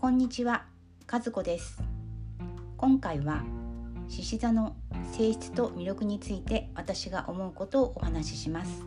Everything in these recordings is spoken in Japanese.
こんにちは、和子です。今回は獅子座の性質と魅力について私が思うことをお話しします。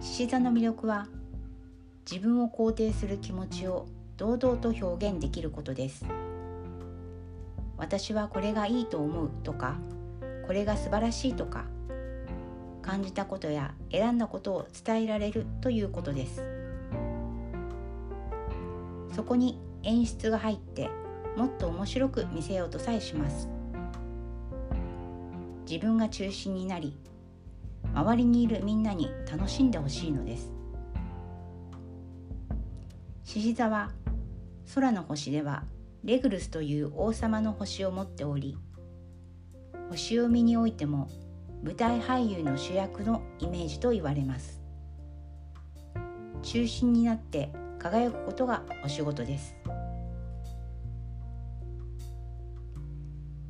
獅子座の魅力は自分を肯定する気持ちを堂々と表現できることです。私はこれがいいと思うとかこれが素晴らしいとか感じたことや選んだことを伝えられるということです。そこに演出が入ってもっと面白く見せようとさえします。自分が中心になり周りにいるみんなに楽しんでほしいのです。獅子座は空の星ではレグルスという王様の星を持っており星読みにおいても舞台俳優の主役のイメージと言われます。中心になって輝くことがお仕事です。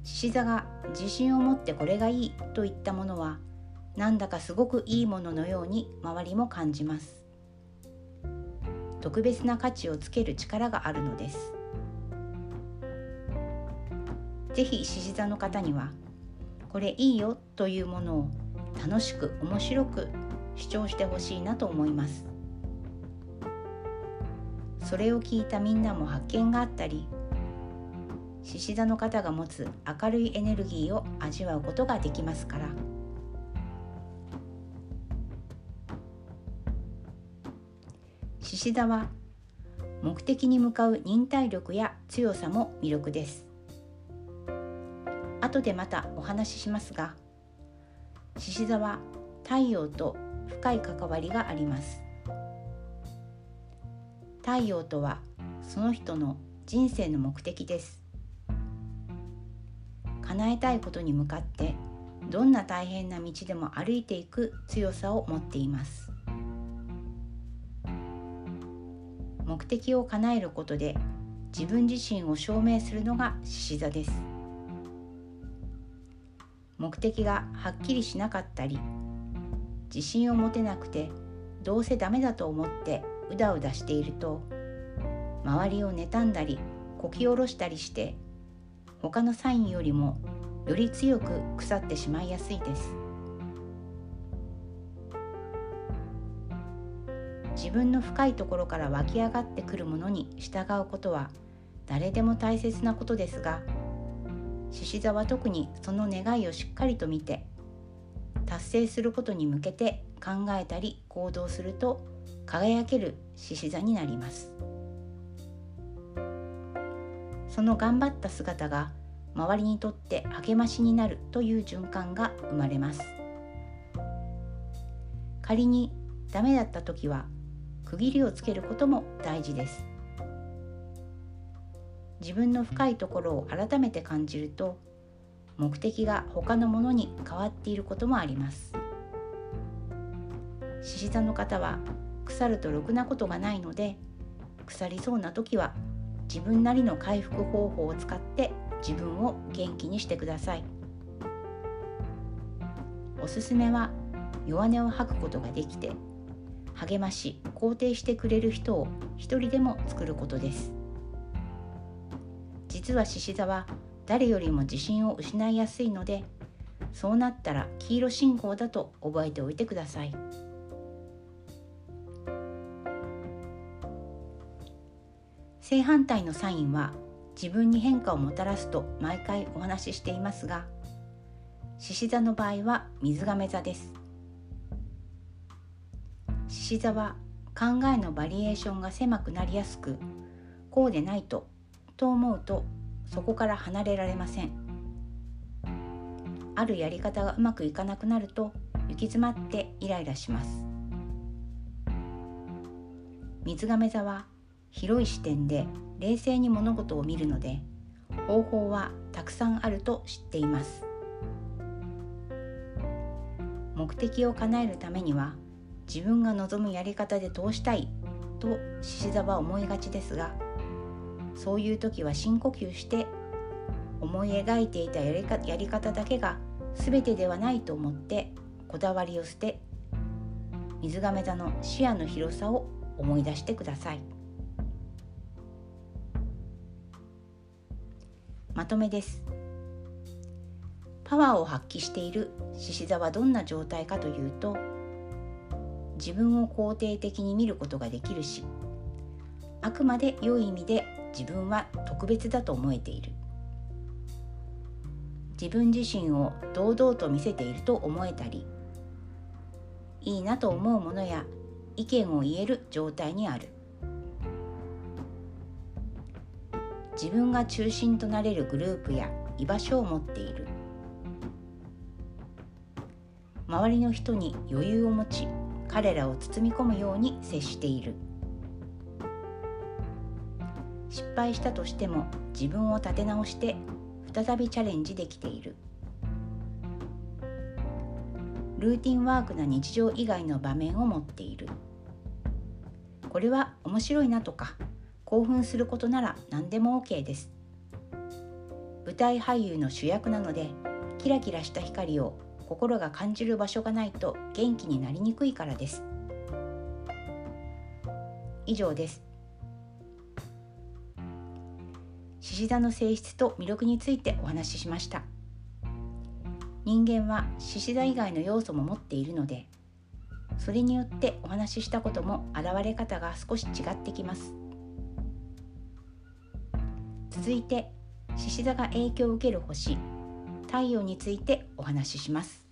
獅子座が自信を持ってこれがいいといったものはなんだかすごくいいもののように周りも感じます。特別な価値をつける力があるのです。ぜひ獅子座の方にはこれいいよというものを楽しく面白く主張してほしいなと思います。それを聞いたみんなも発見があったり獅子座の方が持つ明るいエネルギーを味わうことができますから。獅子座は目的に向かう忍耐力や強さも魅力です。後でまたお話ししますが獅子座は太陽と深い関わりがあります。太陽とはその人の人生の目的です。叶えたいことに向かってどんな大変な道でも歩いていく強さを持っています。目的を叶えることで自分自身を証明するのが獅子座です。目的がはっきりしなかったり自信を持てなくてどうせダメだと思ってうだうだしていると周りを妬んだりこき下ろしたりして他のサインよりもより強く腐ってしまいやすいです。自分の深いところから湧き上がってくるものに従うことは誰でも大切なことですが獅子座は特にその願いをしっかりと見て達成することに向けて考えたり行動すると輝ける獅子座になります。その頑張った姿が周りにとって励ましになるという循環が生まれます。仮にダメだった時は区切りをつけることも大事です。自分の深いところを改めて感じると目的が他のものに変わっていることもあります。獅子座の方は腐るとろくなことがないので腐りそうな時は自分なりの回復方法を使って自分を元気にしてくださいおすすめは弱音を吐くことができて励まし肯定してくれる人を一人でも作ることです実は獅子座は誰よりも自信を失いやすいのでそうなったら黄色信号だと覚えておいてください。正反対のサインは自分に変化をもたらすと毎回お話ししていますが獅子座の場合は水亀座です。獅子座は考えのバリエーションが狭くなりやすくこうでないとと思うとそこから離れられません。あるやり方がうまくいかなくなると行き詰まってイライラします。水亀座は広い視点で冷静に物事を見るので方法はたくさんあると知っています目的を叶えるためには自分が望むやり方で通したいと獅子座は思いがちですがそういう時は深呼吸して思い描いていたやりかやり方だけが全てではないと思ってこだわりを捨て水亀座の視野の広さを思い出してください。まとめです。パワーを発揮している獅子座はどんな状態かというと自分を肯定的に見ることができるしあくまで良い意味で自分は特別だと思えている。自分自身を堂々と見せていると思えたりいいなと思うものや意見を言える状態にある。自分が中心となれるグループや居場所を持っている。周りの人に余裕を持ち彼らを包み込むように接している。失敗したとしても自分を立て直して再びチャレンジできている。ルーティンワークな日常以外の場面を持っている。これは面白いなとか興奮することなら何でも OK です。舞台俳優の主役なのでキラキラした光を心が感じる場所がないと元気になりにくいからです。以上です。獅子座の性質と魅力についてお話ししました。人間は獅子座以外の要素も持っているのでそれによってお話ししたことも現れ方が少し違ってきます。続いて獅子座が影響を受ける星太陽についてお話しします。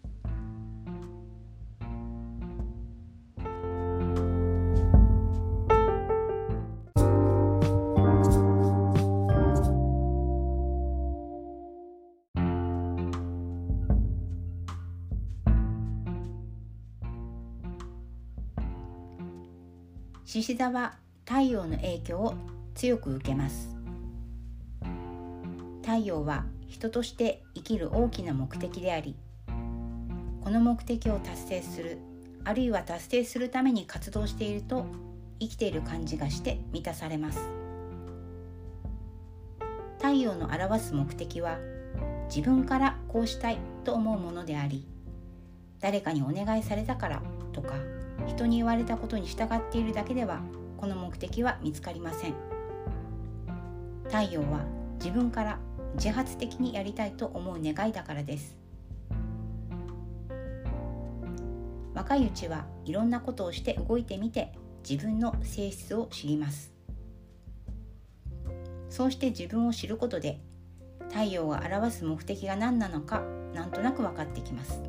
獅子座は太陽の影響を強く受けます。太陽は人として生きる大きな目的でありこの目的を達成するあるいは達成するために活動していると生きている感じがして満たされます。太陽の表す目的は自分からこうしたいと思うものであり誰かにお願いされたからとか人に言われたことに従っているだけではこの目的は見つかりません。太陽は自分から自発的にやりたいと思う願いだからです。若いうちはいろんなことをして動いてみて自分の性質を知ります。そうして自分を知ることで太陽が表す目的が何なのかなんとなく分かってきます。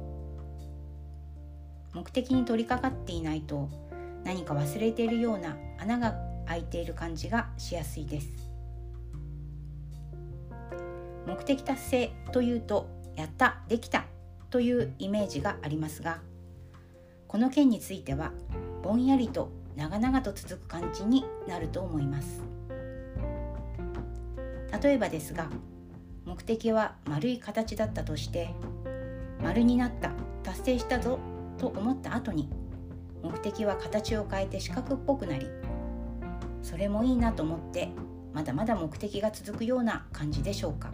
目的に取り掛かっていないと何か忘れているような穴が開いている感じがしやすいです。目的達成というとやったできたというイメージがありますがこの件についてはぼんやりと長々と続く感じになると思います。例えばですが目的は丸い形だったとして丸になった達成したぞと思った後に目的は形を変えて四角っぽくなりそれもいいなと思ってまだまだ目的が続くような感じでしょうか。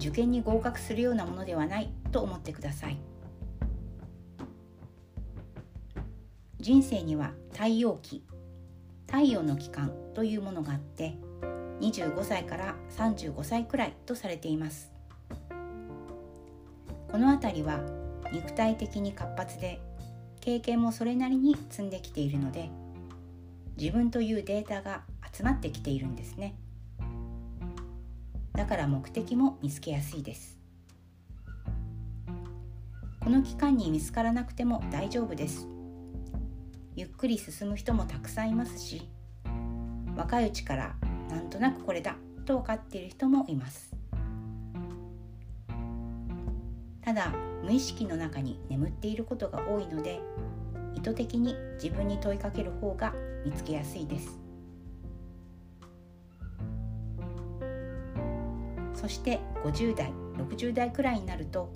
受験に合格するようなものではないと思ってください。人生には太陽期太陽の期間というものがあって25歳から35歳くらいとされています。この辺りは肉体的に活発で経験もそれなりに積んできているので自分というデータが集まってきているんですね。だから目的も見つけやすいです。この期間に見つからなくても大丈夫です。ゆっくり進む人もたくさんいますし若いうちからなんとなくこれだと分かっている人もいます。ただ無意識の中に眠っていることが多いので意図的に自分に問いかける方が見つけやすいです。そして50代60代くらいになると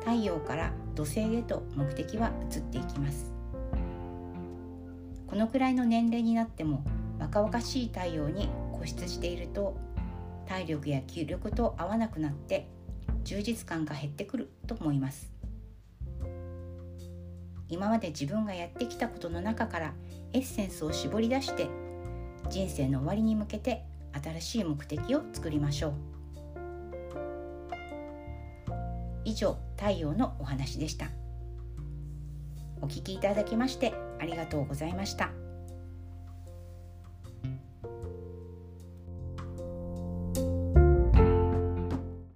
太陽から土星へと目的は移っていきます。このくらいの年齢になっても若々しい太陽に固執していると体力や気力と合わなくなって充実感が減ってくると思います。今まで自分がやってきたことの中からエッセンスを絞り出して人生の終わりに向けて新しい目的を作りましょう。以上太陽のお話でしたお聞きいただきましてありがとうございました。